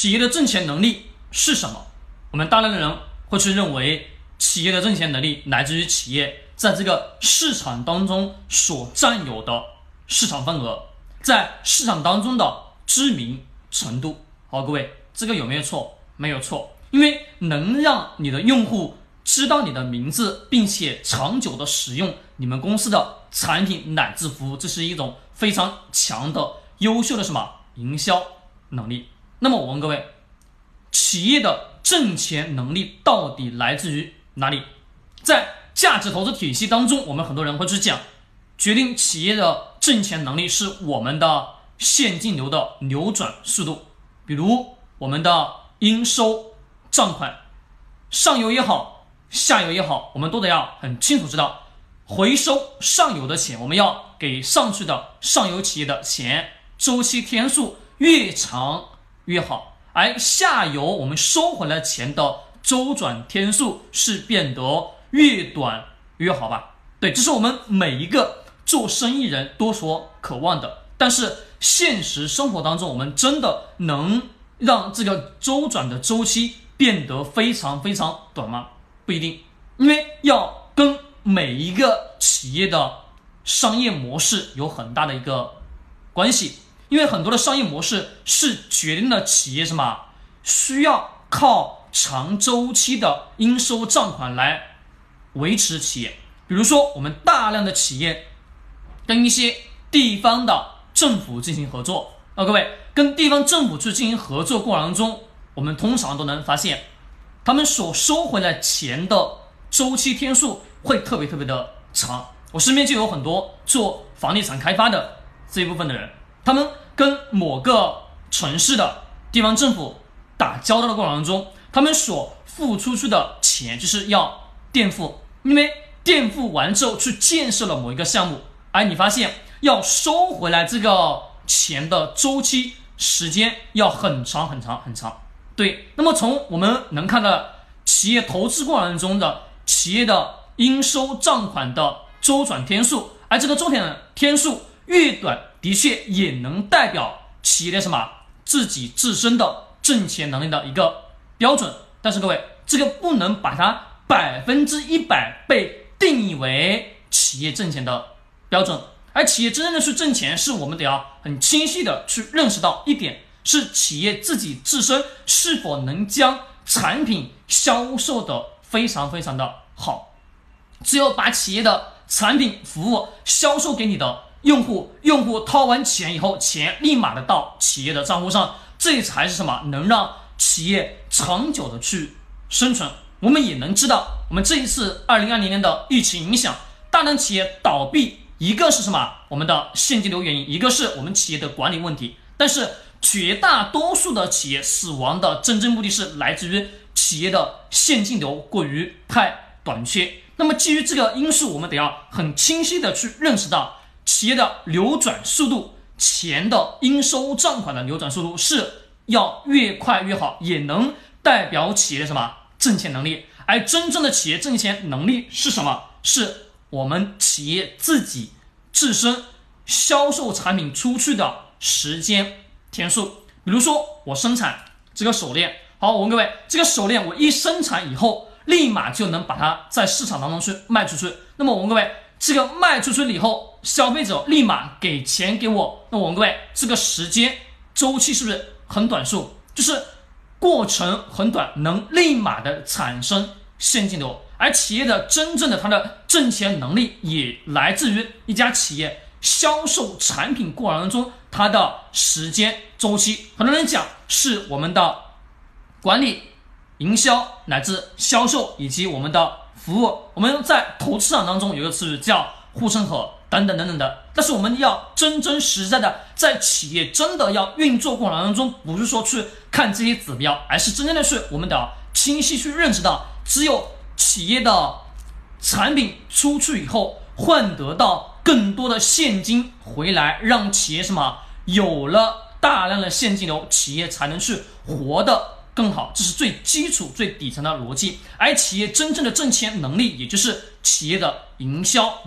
企业的挣钱能力是什么？我们大量的人会去认为，企业的挣钱能力来自于企业在这个市场当中所占有的市场份额，在市场当中的知名程度。好，各位，这个有没有错？没有错，因为能让你的用户知道你的名字，并且长久的使用你们公司的产品乃至服务，这是一种非常强的、优秀的什么营销能力。那么我问各位，企业的挣钱能力到底来自于哪里？在价值投资体系当中，我们很多人会去讲，决定企业的挣钱能力是我们的现金流的流转速度，比如我们的应收账款，上游也好，下游也好，我们都得要很清楚知道，回收上游的钱，我们要给上去的上游企业的钱，周期天数越长。越好，而下游我们收回来钱的周转天数是变得越短越好吧？对，这是我们每一个做生意人都所渴望的。但是现实生活当中，我们真的能让这个周转的周期变得非常非常短吗？不一定，因为要跟每一个企业的商业模式有很大的一个关系。因为很多的商业模式是决定了企业什么需要靠长周期的应收账款来维持企业。比如说，我们大量的企业跟一些地方的政府进行合作，啊，各位跟地方政府去进行合作过程当中，我们通常都能发现，他们所收回来钱的周期天数会特别特别的长。我身边就有很多做房地产开发的这一部分的人。他们跟某个城市的地方政府打交道的过程当中，他们所付出去的钱就是要垫付，因为垫付完之后去建设了某一个项目，而你发现要收回来这个钱的周期时间要很长很长很长。对，那么从我们能看到企业投资过程中的企业的应收账款的周转天数，而这个周转天数越短。的确也能代表企业的什么自己自身的挣钱能力的一个标准，但是各位，这个不能把它百分之一百被定义为企业挣钱的标准。而企业真正的去挣钱，是我们得要很清晰的去认识到一点：是企业自己自身是否能将产品销售的非常非常的好。只有把企业的产品服务销售给你的。用户用户掏完钱以后，钱立马的到企业的账户上，这才是什么能让企业长久的去生存？我们也能知道，我们这一次二零二零年的疫情影响，大量企业倒闭，一个是什么？我们的现金流原因，一个是我们企业的管理问题。但是绝大多数的企业死亡的真正目的是来自于企业的现金流过于太短缺。那么基于这个因素，我们得要很清晰的去认识到。企业的流转速度，钱的应收账款的流转速度是要越快越好，也能代表企业的什么挣钱能力。而真正的企业挣钱能力是什么？是我们企业自己自身销售产品出去的时间天数。比如说，我生产这个手链，好，我问各位，这个手链我一生产以后，立马就能把它在市场当中去卖出去。那么我问各位。这个卖出去了以后，消费者立马给钱给我，那我问各位，这个时间周期是不是很短促？就是过程很短，能立马的产生现金流。而企业的真正的它的挣钱能力，也来自于一家企业销售产品过程当中它的时间周期。很多人？讲是我们的管理、营销乃至销售以及我们的。服务，我们在投资市场当中有个词语叫护城河等等等等的，但是我们要真真实在的在企业真的要运作过程当中，不是说去看这些指标，而是真正的是我们的清晰去认识到，只有企业的产品出去以后，换得到更多的现金回来，让企业什么有了大量的现金流，企业才能去活的。更好，这是最基础、最底层的逻辑。而企业真正的挣钱能力，也就是企业的营销能。